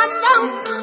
三娘。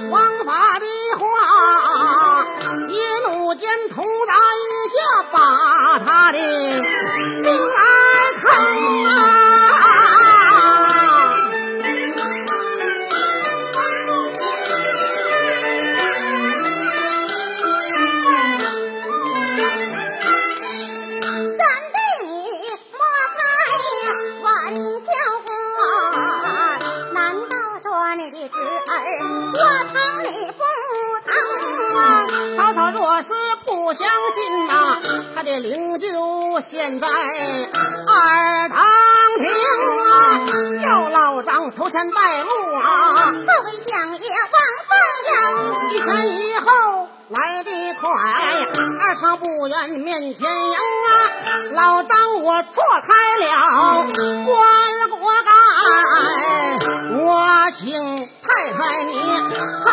带路啊，后跟相爷王凤英。一前一后来得快，二堂不远面前迎啊，老张我错开了棺国盖，我请太太你看。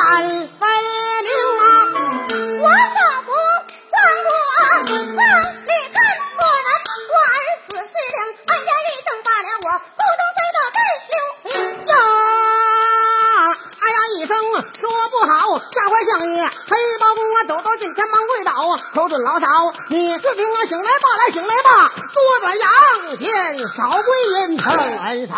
老嫂，你自给我醒来吧，来醒来吧，多转阳间，少归阴头，晚上。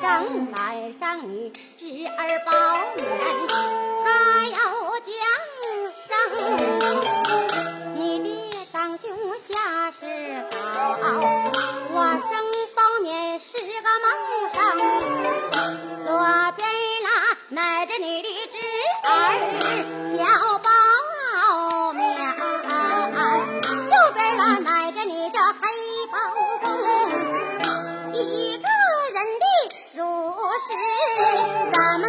正赶上你侄儿包年，他要降生，你的当胸下是早，我生。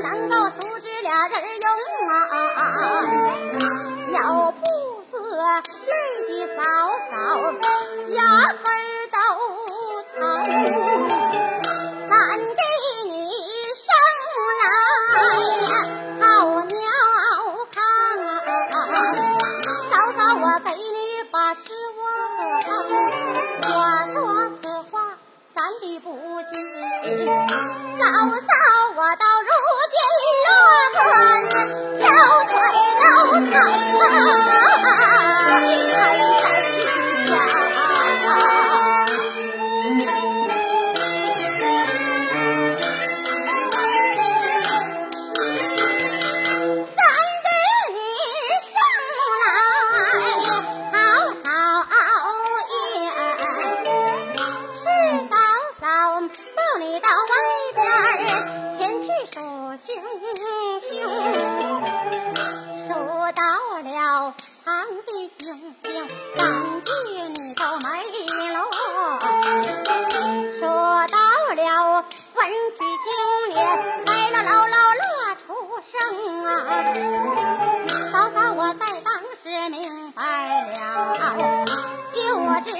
能够熟知俩人用啊，叫不着妹的嫂嫂，压根都疼。三弟你生来，好尿炕啊，嫂嫂我给你把实话，我说此话三弟不信，嫂嫂我到。嫂嫂，我在当时明白了，就知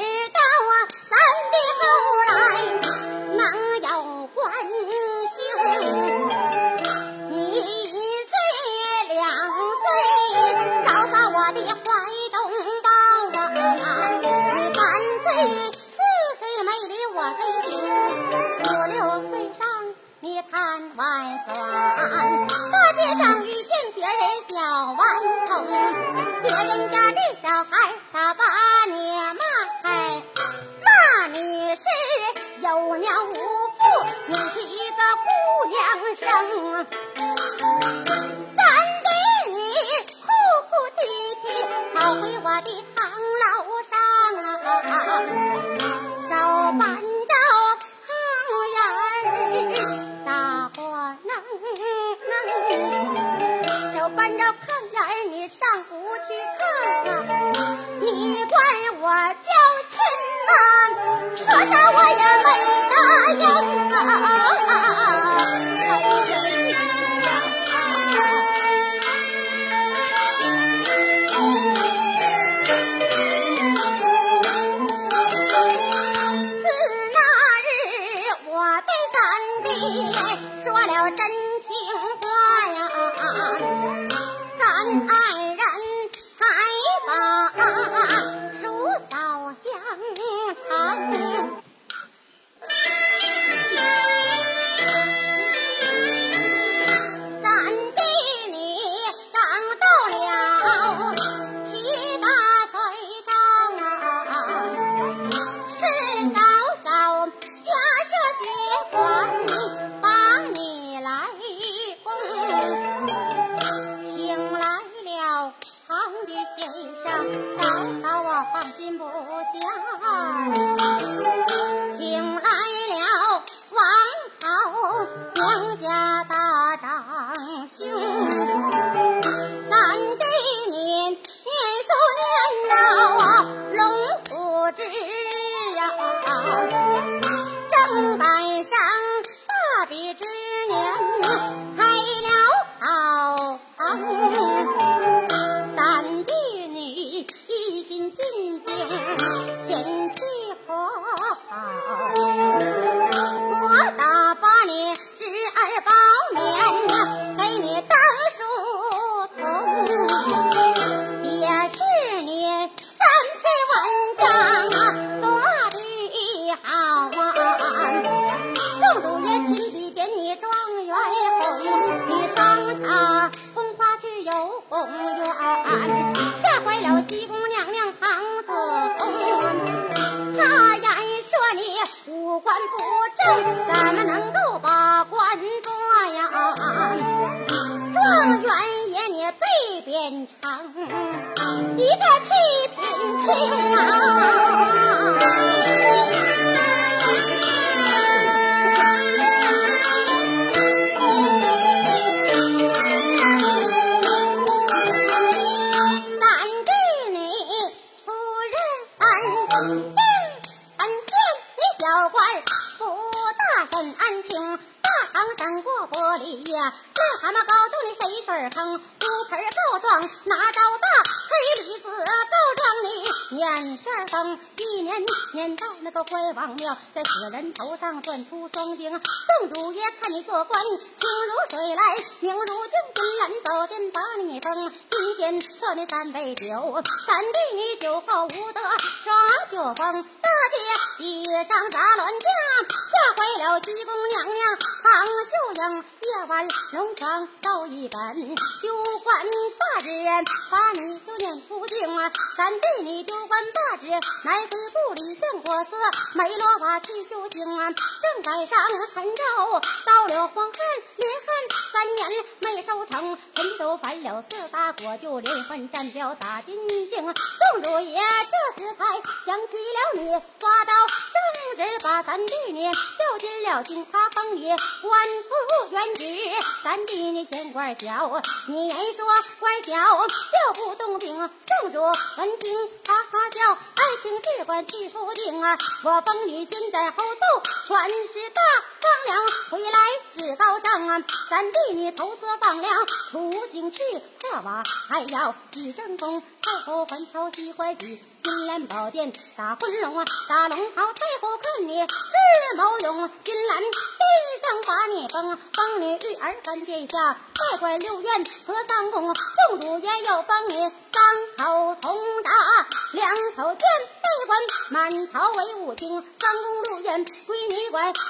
任定安县你小官儿不大审案情，大堂上过玻璃呀，蛤蟆告诉你谁水坑，乌盆告状拿着大，黑驴子告状你撵旋儿风，一年年到那个怀王庙，在死人头上钻出双钉。宋主爷看你做官清如水来，明如镜，金兰宝殿把你封，今天测你三杯酒，三弟你酒后无德耍酒疯，大街一张杂乱架，吓坏了西宫娘娘庞秀英。夜晚龙床到一本，丢官罢职，把你就撵出境啊！三弟你丢官罢职，来回部里向国司，梅罗瓦去修行啊！正赶上陈州遭了荒旱，连旱三年没收成，陈州犯了四大国，就连环战表打金境。宋主爷这时才想起了你，发到圣旨把三弟你调进了京华坊里，官复原职。三弟你嫌官小，你言说官小调不动兵宋主文听哈哈笑，爱情只管去出定啊！我封你先在后奏，全是大方粮，回来至高上啊！咱弟你投资放粮，出京去破瓦，还要一正宫，太后还朝喜欢喜，金兰宝殿打昆龙啊，打龙袍太后看你智谋勇，金兰地上把你封，封你玉儿干殿下，再管六院和三宫，宋主也要帮你三口通铡，两口剑内管满朝为武京，三宫六院归你管，宋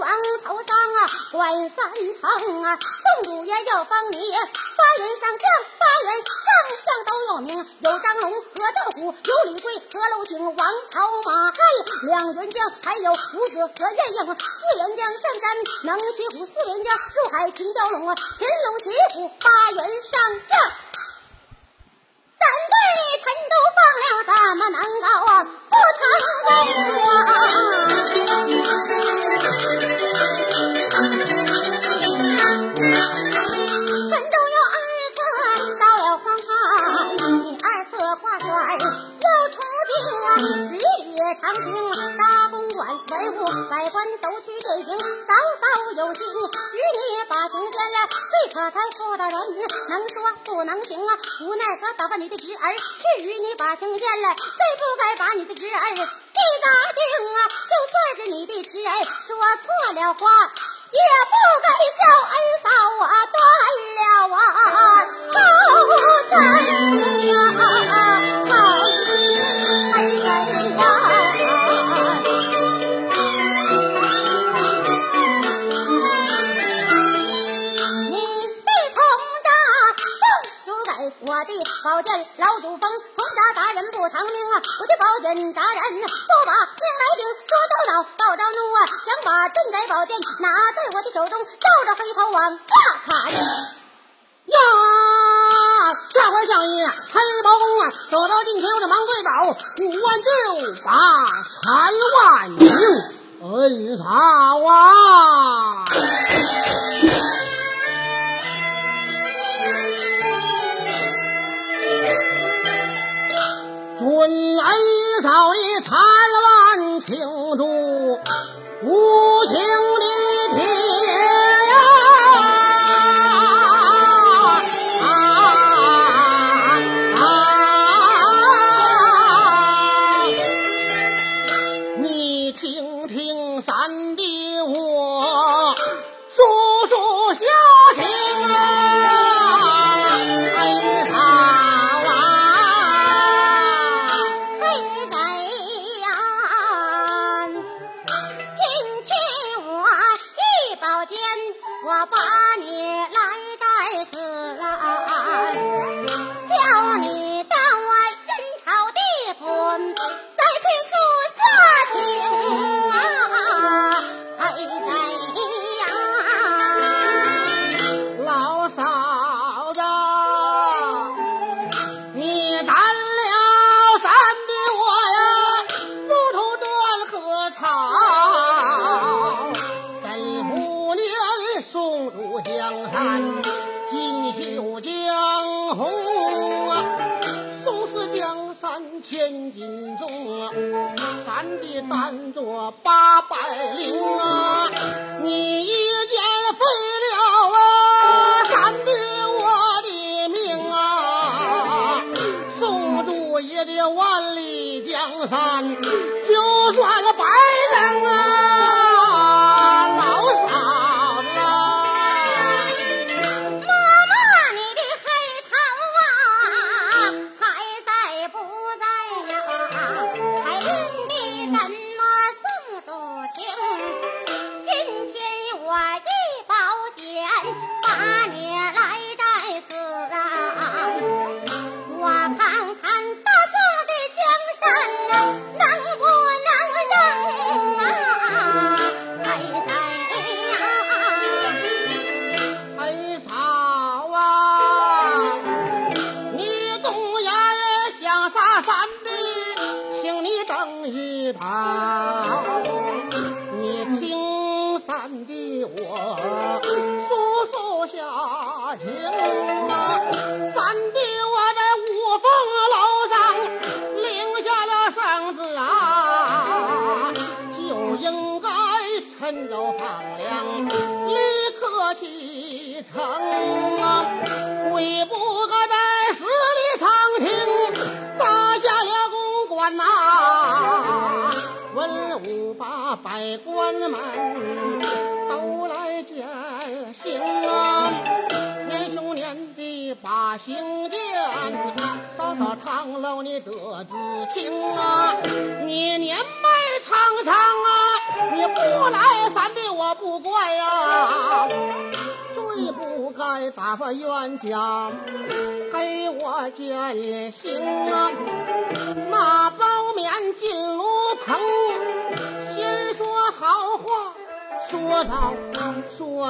王头上啊管三层啊，宋祖爷要帮你八员上将，八员上将都有名，有张龙和赵虎，有李贵和娄景，王朝马汉两员将，还有伍子和晏婴，四员将上山能骑虎，四员将入海擒蛟龙啊，擒龙骑虎八员上将。三对臣都放了，怎么能够啊不成功啊？啊，十里长行大公馆文武百官都去践行，嫂嫂有心与你把情见了，最可太妇的人能说不能行啊，无奈何打发你的侄儿去与你把情见了，最不该把你的侄儿记大定啊，就算是你的侄儿说错了话。也不该叫恩嫂啊断了啊后尘呀，哎宝剑老祖封，铜铡打人不偿命啊！我的宝剑铡人不把命来顶，说着恼报着怒啊！想把镇宅宝剑拿在我的手中，照着黑头往下砍。呀，下官相爷，黑包公啊，走到近前，我就忙对宝，五万就把财万应，恩嫂啊！嫂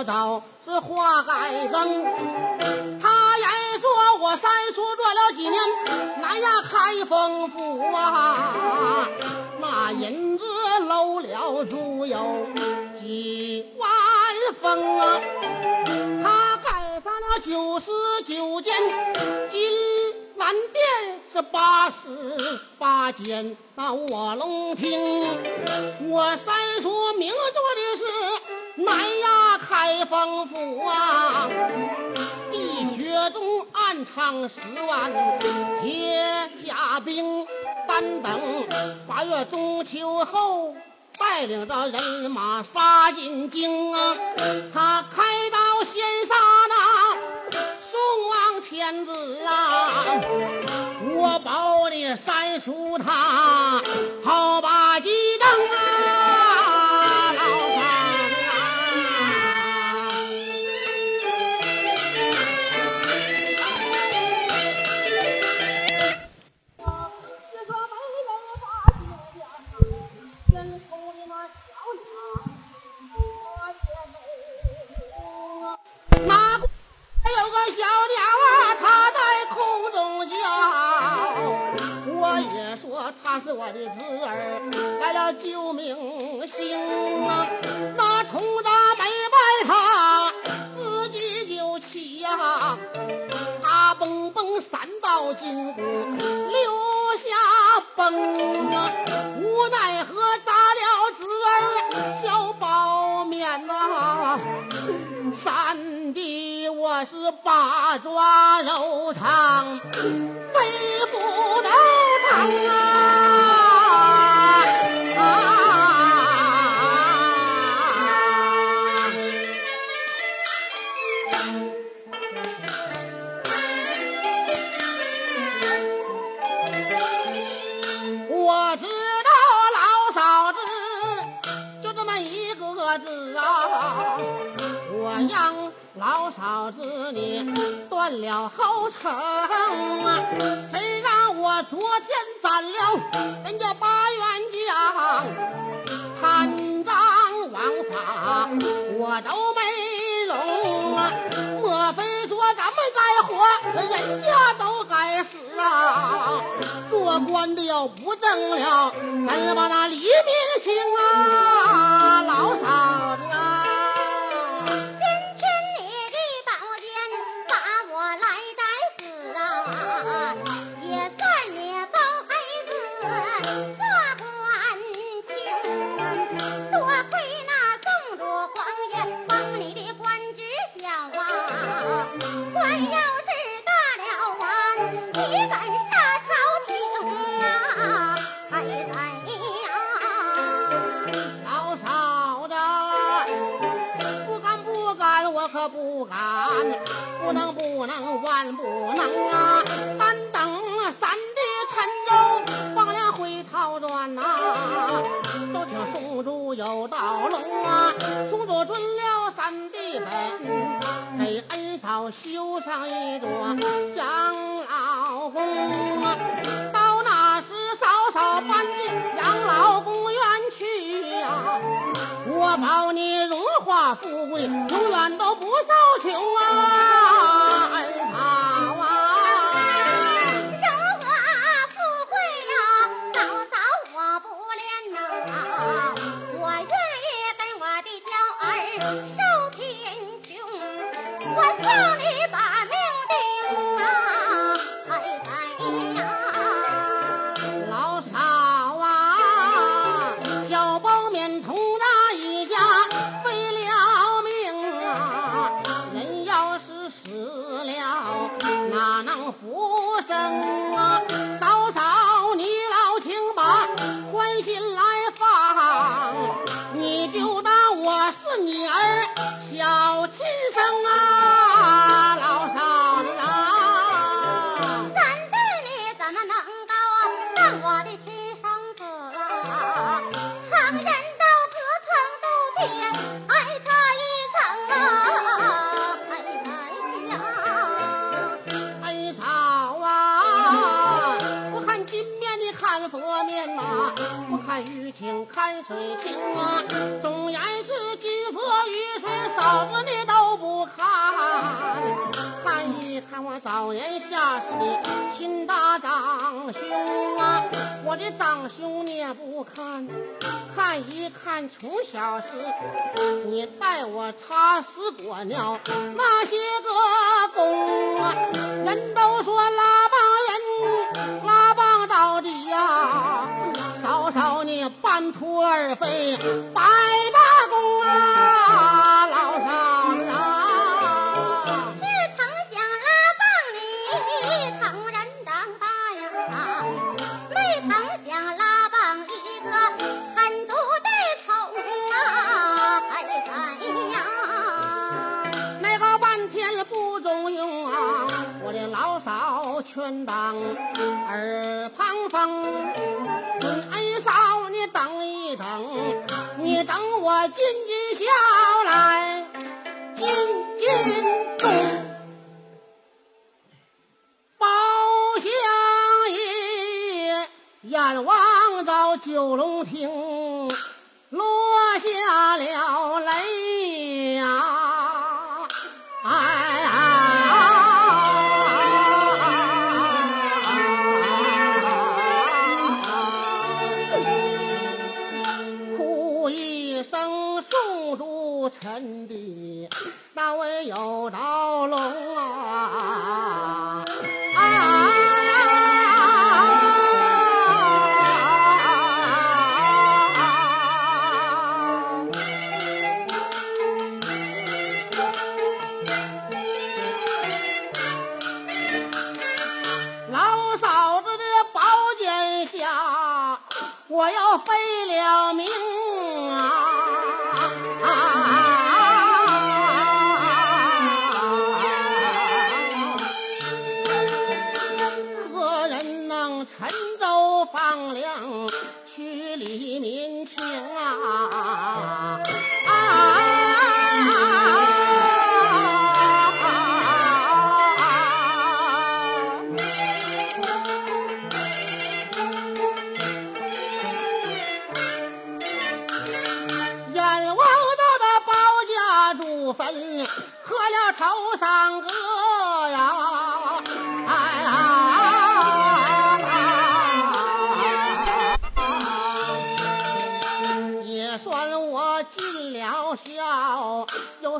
说到是话改更。他言说我三叔做了几年，南亚开封府啊，那银子搂了足有几万封啊。他盖上了九十九间金銮殿，是八十八间那卧龙厅。我三叔明做的是南亚开封府啊，地穴中暗藏十万铁甲兵，单等八月中秋后。带领着人马杀进京啊！他开刀先杀那宋王天子啊！我保你三叔他说它是我的侄儿，来了救命星啊！那童大没拜他，自己就起呀、他蹦蹦三道金箍留下崩啊，无奈何砸了侄儿小包面呐、三弟我是八爪肉肠，飞不得！子就这么一个字啊，我让老嫂子你断了后程啊！谁让我昨天斩了人家八员将，贪赃枉法我都没容啊！莫非说咱们该活，人家都该死啊？做官的要不正了，咱把那黎民兴啊，老嫂万不能啊！单等三弟陈州放了回陶转呐、都请宿主有道龙啊！宋主准了三弟本，给恩嫂修上一座养老宫啊！搬进养老公园去呀、我保你荣华富贵，永远都不受穷啊！恩嫂啊！荣华富贵呀，早早我不恋呐，我愿意跟我的娇儿受贫穷，我叫你你长兄你也不看，看一看从小时你带我擦屎裹尿那些个功啊，人都说拉帮人，拉帮到底呀、嫂嫂你半途而废，白搭中用啊！我的老嫂全当耳旁风。你恩嫂，你等一等，你等我进进笑来，进进中。包相爷眼望着九龙亭，位有道龙啊！啊！老嫂子的宝剑下，我要废了命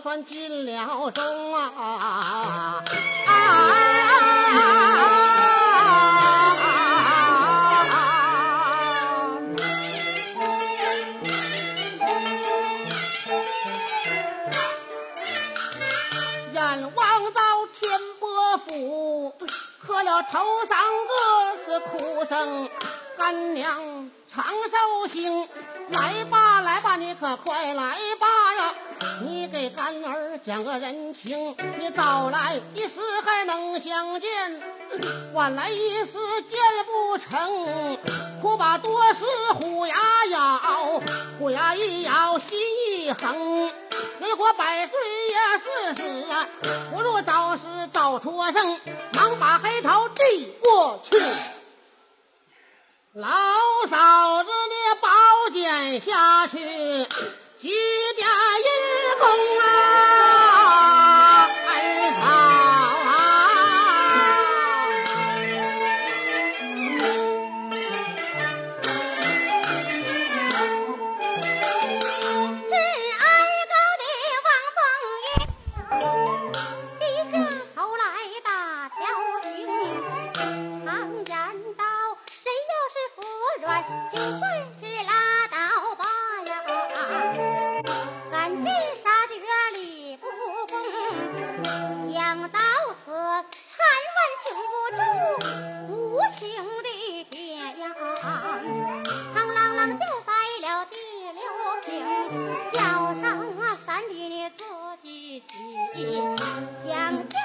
算尽了忠啊！啊！头上个是哭声，干娘长寿星，来吧来吧，你可快来吧呀！你给干儿讲个人情，你早来一时还能相见，晚来一时见不成。哭把多时虎牙咬，虎牙一咬心一横。人活百岁也是死啊，不如早死早脱生，忙把黑桃递过去。老嫂子你宝剑下去，几点阴功啊，心，想起。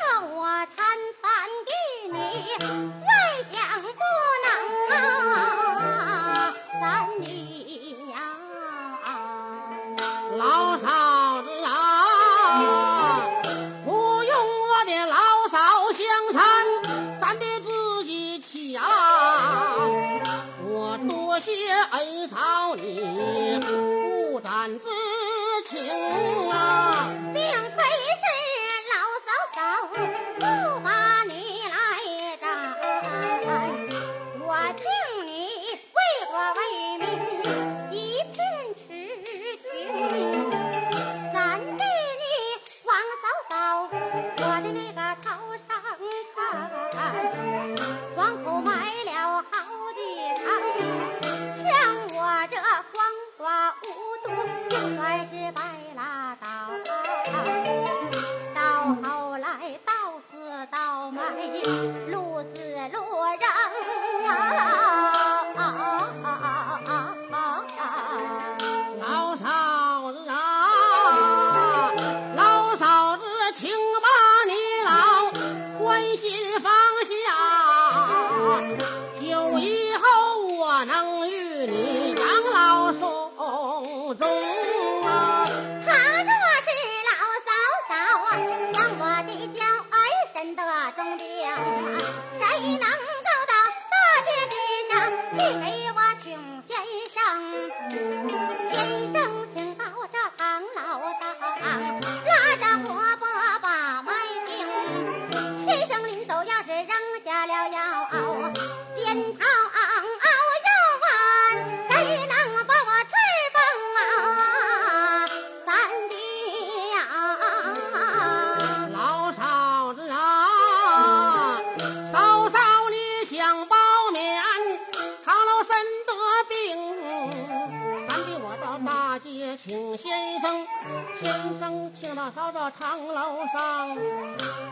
到这堂楼上，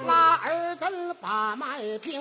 拉儿子把脉平。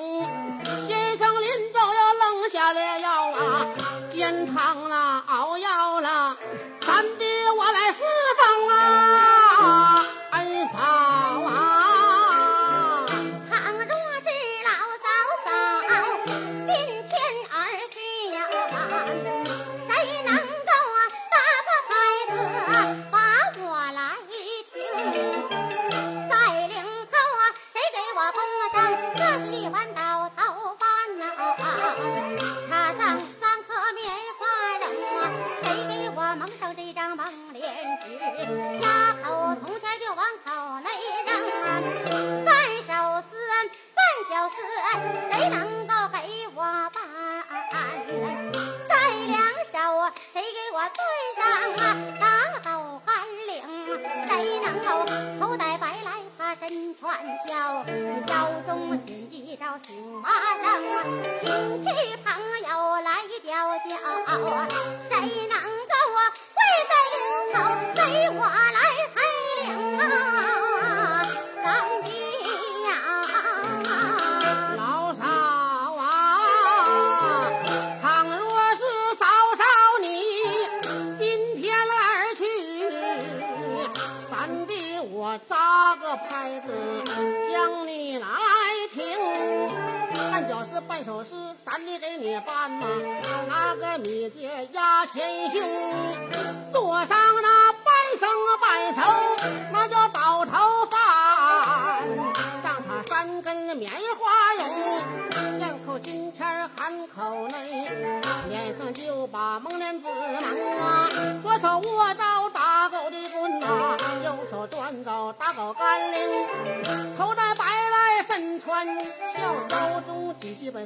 贤兄，坐上。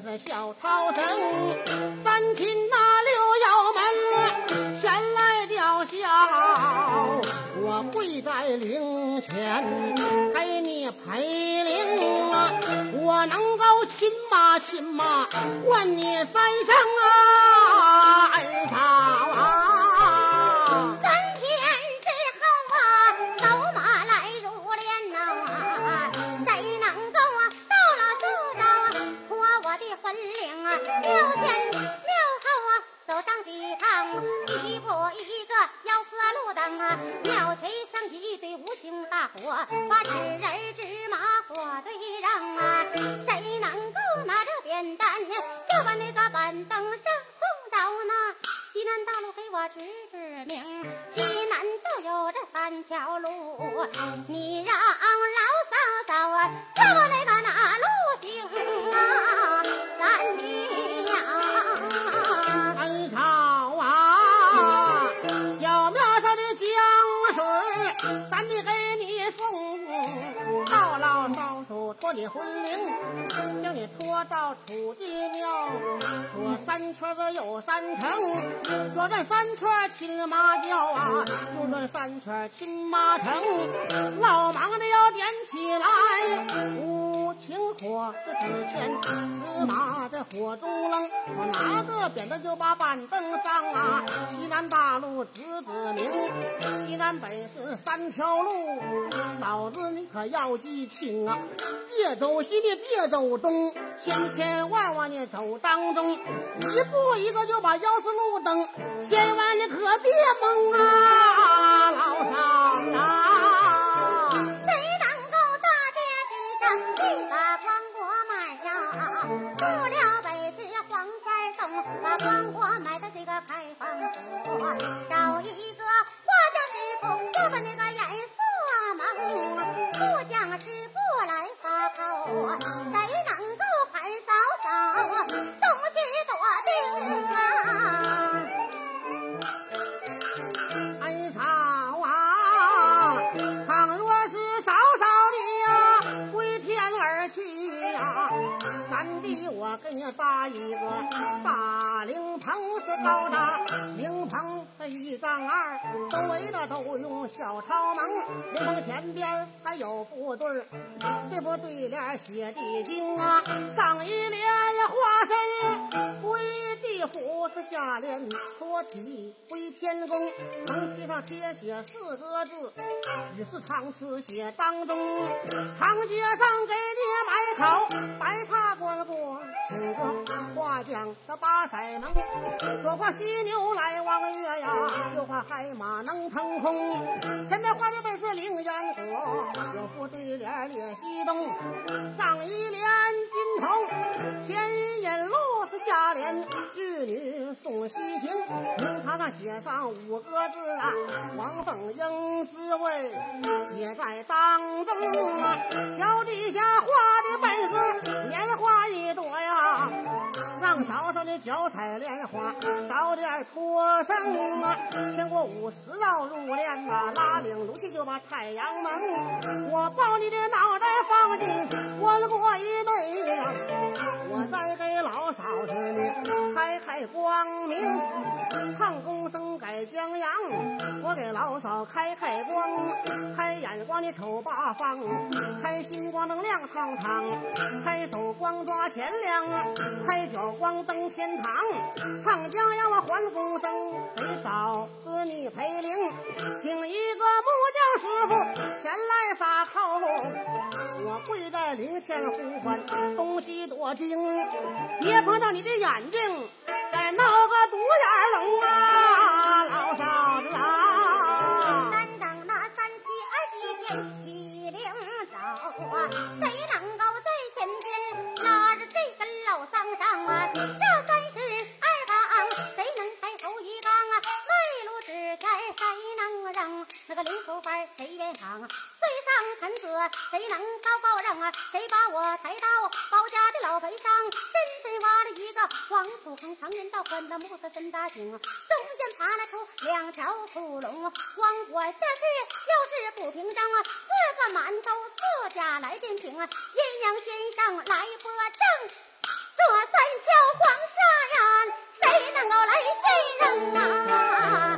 这小涛神，三亲那六窑门全来吊孝，我跪在灵前给你陪灵啊，我能够亲妈亲妈唤你三声啊，恩嫂啊。上几，一步一个要四路灯啊，庙前升起一堆无形大火，把纸人纸马火堆扔啊，谁能够拿着扁担呢，就把那个板凳上冲着呢。西南道路给我指指明，西南都有这三条路，你让老嫂嫂啊，叫我那个哪路行啊？咱爹。咱得给你送，托你婚灵，将你拖到土地庙，左三圈子右三层，左转三圈亲妈叫啊，右转三圈亲妈城，老忙的要点起来，无情火这纸钱，芝麻在火中扔，我拿个扁担就把板凳上啊，西南大路指指明，西南北是三条路，嫂子你可要记清啊，别走西你别走东，千千万万你走当中，一步一个就把幺四路灯，千万你可别蒙啊，老嫂啊。谁能够大街之上去把黄瓜买呀？不了北是黄花洞，把黄瓜买到这个牌坊府，找一个花匠师傅，就把那个颜色蒙，不讲师傅来发口，谁能够盘嫂嫂，东西多定给你搭一个大灵棚，是高大灵棚这一丈二，周围的都用小抄蒙，灵棚前边还有副对儿，这副对联写的精啊，上一联花生归地府，是下联托体归天宫，横批上贴写四个字，与世长辞写当中，长街上给你买口，花匠的八色能，左画犀牛来望月呀，右画海马能腾空，前面画的本是凌烟阁，有副对联列西东，上一联金童，前引路是下联玉女送西行，名堂上写上五个字啊，王凤英滋味写在当中啊，脚底下画的本是年，让嫂嫂的脚踩莲花早点脱生啊，天过五十道入殓呐，拉领炉去就把太阳蒙，我抱你的脑袋放进棺椁一内呀，我再给老嫂子你开开光明，唱功声改江洋，我给老嫂开开光，开眼光你瞅八方，开心光能亮堂堂，开手光抓钱粮，开脚光登天堂，唱江洋我还功声，给嫂子你陪灵，请一个木匠师傅前来撒扣，我跪在灵前呼唤东西多精，别碰到你的眼睛，再闹个独眼龙啊，老嫂子啊！三等那三七二十一天起灵早啊，谁能够在前边拉着这根老桑上啊？个零头班谁愿上啊？岁上臣子谁能高高扔啊？谁把我抬到包家的老坟上？深深挖了一个黄土坑，长人道宽的木头深大井啊，中间爬了出两条土龙啊，往我下去又是不平整啊，四个馒头四家来点评啊，阴阳先生来播正，这三桥黄沙呀，谁能够来信任啊？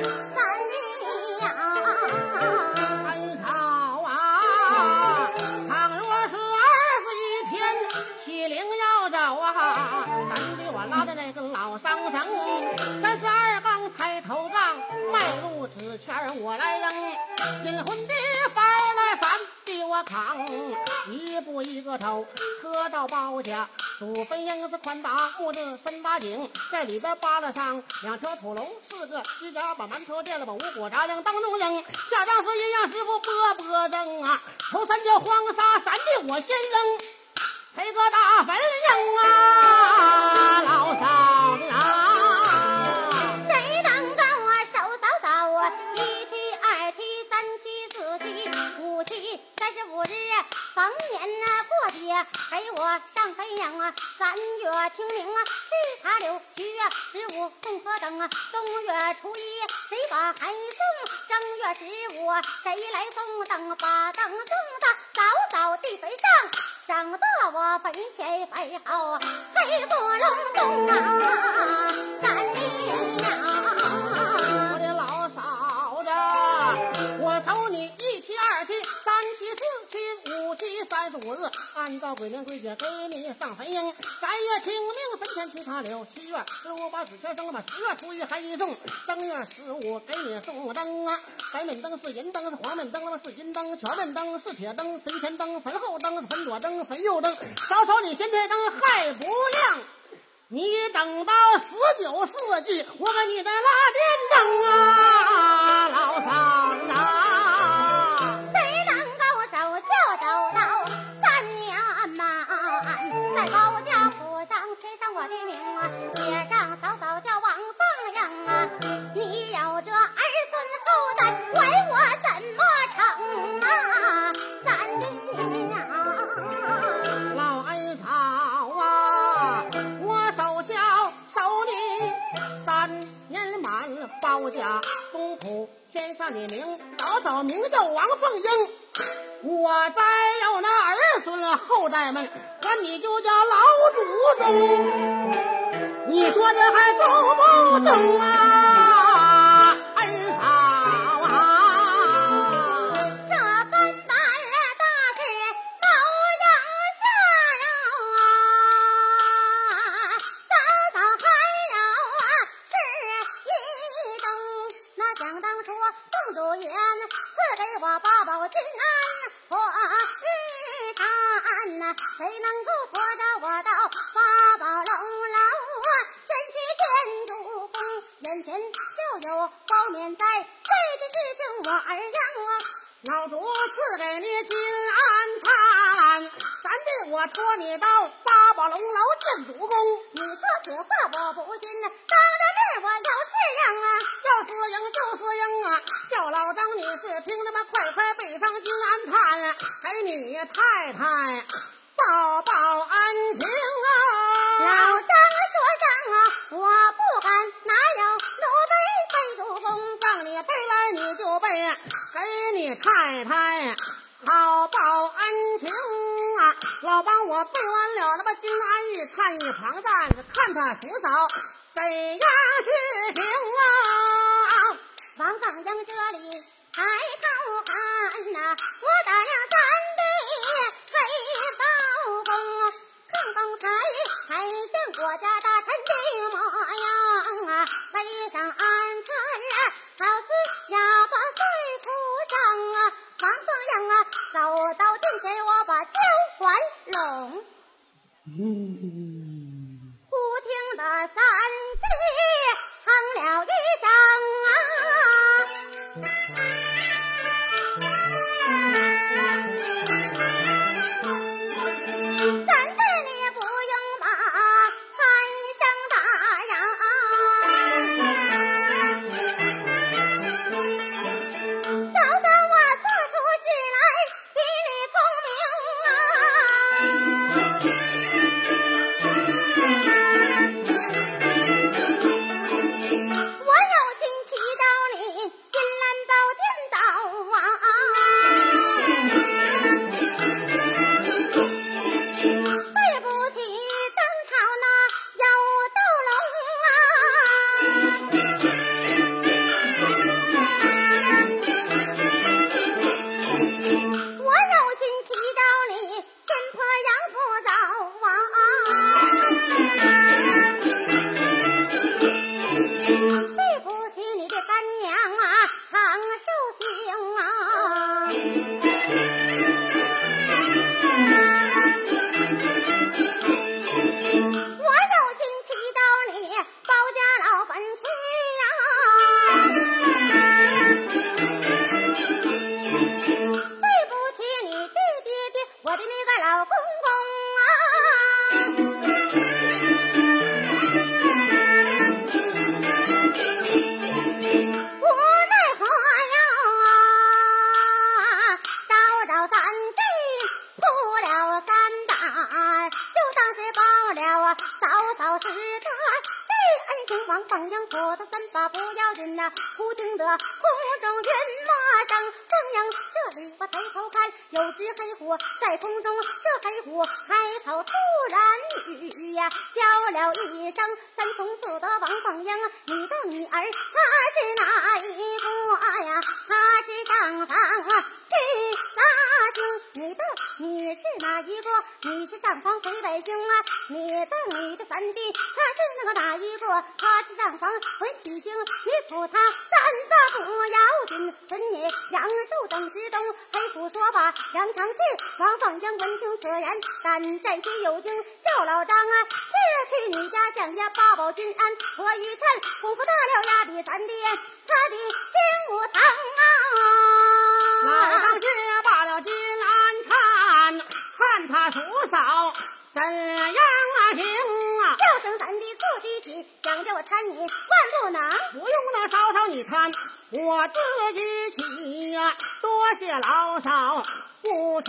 老桑绳，三十二杠抬头杠，迈路纸圈儿我来扔，引魂的翻来翻的我扛，一步一个头磕到包家，祖坟应子宽大木质深大井，在里边扒拉上两条土龙，四个犄角把馒头垫了，把五谷杂粮当中扔，下葬是阴阳师傅波波扔啊，头三角黄沙三的我先扔，赔个大坟扔啊，老嫂子啊。三十五日逢年啊过节陪我上坟阳啊三月清明啊去爬柳七月十五送河灯啊冬月初一谁把孩送正月十五谁来送灯把灯送到早早地坟上省得我坟前坟后黑过隆冬啊三粒呀我的老嫂子我守你一四七五七三十五日，按照鬼年规矩给你上坟迎。三月清明坟前去插柳，七月十五把纸钱生吧，十月初一还一送，正月十五给你送灯啊。白面灯是银灯，是黄面灯那么是金灯，桥面灯是铁灯，坟前灯、坟后灯、坟左灯、坟右灯，稍稍你先天灯还不亮。你等到十九世纪，我给你再拉电灯啊，老三家宗谱天上的名，早早名叫王凤英。我再有那儿孙后代们，管你就叫老祖宗。你说这还中不中啊，金安破日坛呐，谁能够驮着我到八宝楼楼啊？前去见主公，眼前就有包面在，这件事情我儿样啊。老祖赐给你金安灿，咱的我托你到八宝龙楼见主公。你说此话我不信呐，当着面我要是应啊。要说赢就是赢啊！叫老张你是听他妈快快备上金安灿，给你太太报报恩情啊啊！老帮我背完了，那么金安玉看一旁站着，看他叔嫂怎样去行啊！王凤英这里抬头看呐、我打量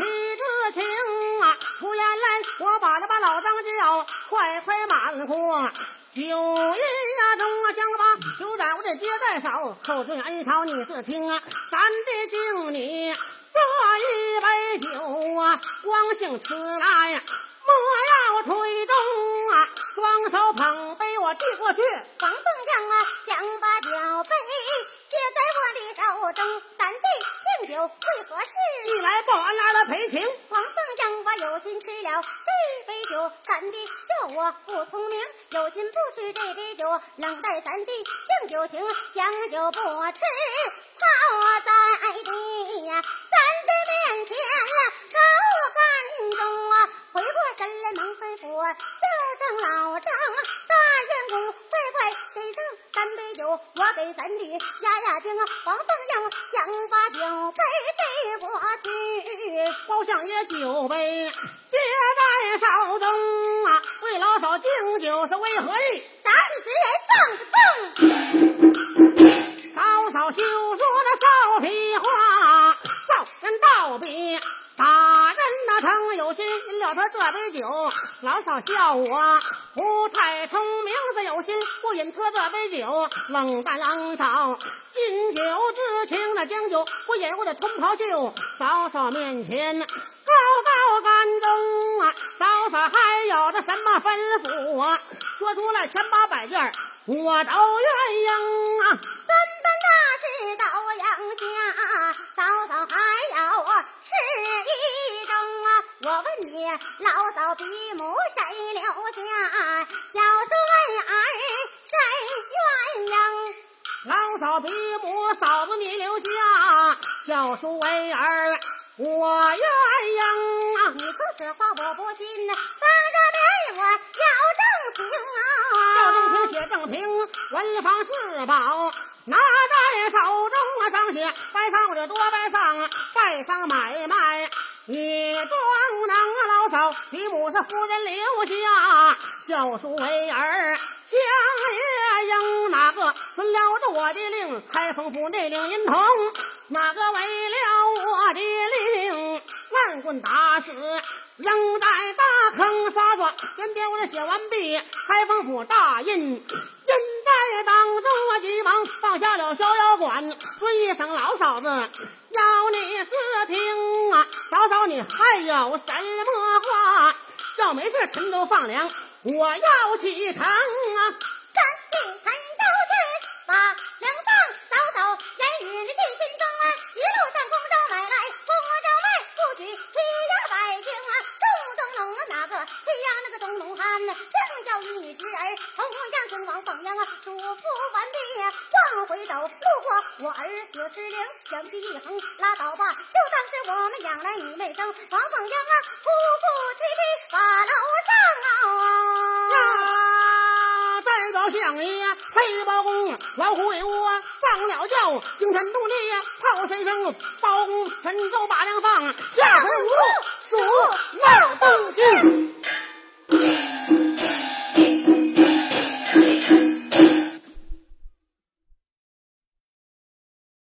不弃之情啊！不言来，我把这把老张叫，快快满乎。酒饮呀中啊，将把酒盏我得接在手，口尊恩嫂你是听啊，咱得敬你这一杯酒啊，光兴此来莫要推动啊，双手捧杯我递过去。王凤将啊，将把酒杯接在我的手中，三弟敬酒为何事？一来报恩，二来赔情。王凤英，我有心吃了这杯酒，三弟笑我不聪明，有心不吃这杯酒，冷待三弟敬酒情，将酒不吃，泡在地呀，三弟面前呀，高干中啊，回过神来忙吩咐，叫声老张大员工，快快给上三杯酒，我给咱的压压惊啊，王凤英将把酒杯给过去。包相爷酒杯接在手中啊，为老嫂敬酒是为何意？咱是直人正正，嫂嫂休说那臊皮话，臊人道比有心饮了他这杯酒，老嫂笑我不太聪明是有心不饮他这杯酒，冷淡冷少敬酒之情那将酒不饮我的通袍袖，嫂嫂面前。高高干中啊，嫂嫂还有着什么吩咐啊？说出来千八百件儿我都愿应啊。单单那是到阳下，嫂嫂还有是一种！我问你，老嫂比母谁留下？小叔为儿谁愿应？老嫂比母，嫂子你留下，小叔为儿我愿应啊。你说此话我不信呐，当着面我要正评啊！要正评写正评，文房四宝拿在手中啊，上写拜上我就多拜上，拜上买卖也装能啊。老嫂你母是夫人留下，孝叔为儿江也应哪个遵了着我的令，开封府内领银童，哪个为了我的令，乱棍打死。扔在大坑刷刷，连边我这写完毕，开封府大印，印在当中我，急忙放下了逍遥馆，尊一声老嫂子，要你是听啊，嫂嫂你还有什么话？要没事陈州放粮，我要启程啊。三弟陈州去，把农啊，哪个欺压那个中农汉呢？正要与女侄儿同样跟王凤英啊！嘱咐完毕，往回走，路过我儿子之灵，想起一横，拉倒吧！就当是我们养了你没生，王凤英啊，哭哭啼啼把楼呀，代表相爷黑包公，老虎尾窝放鸟叫，精神动力炮声声，包公神州把粮放，下水无数数闹东京。